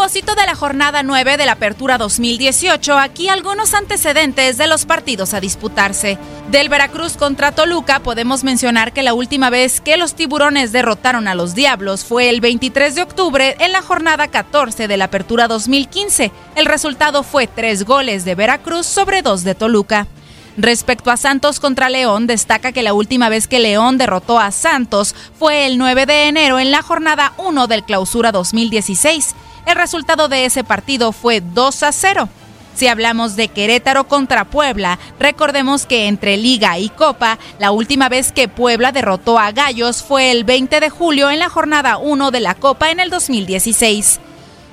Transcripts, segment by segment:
Propósito de la jornada 9 de la Apertura 2018, aquí algunos antecedentes de los partidos a disputarse. Del Veracruz contra Toluca podemos mencionar que la última vez que los tiburones derrotaron a los Diablos fue el 23 de octubre en la jornada 14 de la Apertura 2015. El resultado fue tres goles de Veracruz sobre dos de Toluca. Respecto a Santos contra León, destaca que la última vez que León derrotó a Santos fue el 9 de enero en la jornada 1 del Clausura 2016. El resultado de ese partido fue 2 a 0. Si hablamos de Querétaro contra Puebla, recordemos que entre Liga y Copa, la última vez que Puebla derrotó a Gallos fue el 20 de julio en la jornada 1 de la Copa en el 2016.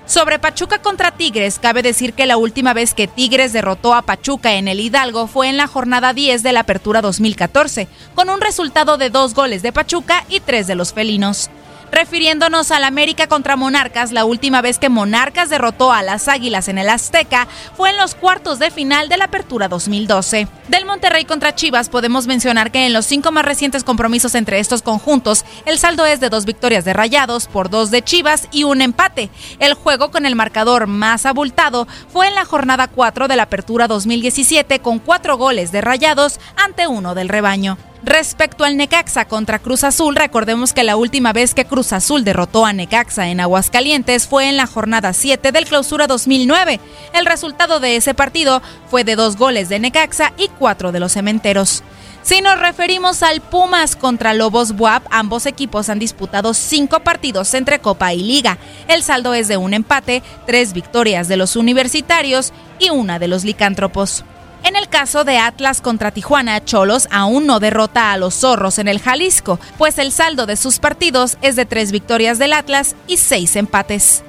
Sobre Pachuca contra Tigres, cabe decir que la última vez que Tigres derrotó a Pachuca en el Hidalgo fue en la jornada 10 de la Apertura 2014, con un resultado de dos goles de Pachuca y tres de los felinos. Refiriéndonos al América contra Monarcas, la última vez que Monarcas derrotó a las Águilas en el Azteca fue en los cuartos de final de la Apertura 2012. Del Monterrey contra Chivas podemos mencionar que en los cinco más recientes compromisos entre estos conjuntos, el saldo es de dos victorias de Rayados por dos de Chivas y un empate. El juego con el marcador más abultado fue en la jornada 4 de la Apertura 2017 con cuatro goles de Rayados ante uno del rebaño. Respecto al Necaxa contra Cruz Azul, recordemos que la última vez que Cruz Azul derrotó a Necaxa en Aguascalientes fue en la jornada 7 del Clausura 2009. El resultado de ese partido fue de dos goles de Necaxa y cuatro de los cementeros. Si nos referimos al Pumas contra Lobos Buap, ambos equipos han disputado cinco partidos entre Copa y Liga. El saldo es de un empate, tres victorias de los universitarios y una de los licántropos. En el caso de Atlas contra Tijuana, Cholos aún no derrota a los zorros en el Jalisco, pues el saldo de sus partidos es de tres victorias del Atlas y seis empates.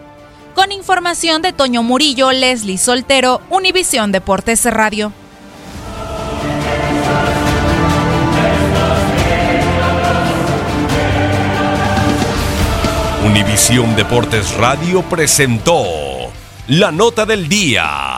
Con información de Toño Murillo, Leslie Soltero, Univisión Deportes Radio. Univisión Deportes Radio presentó la nota del día.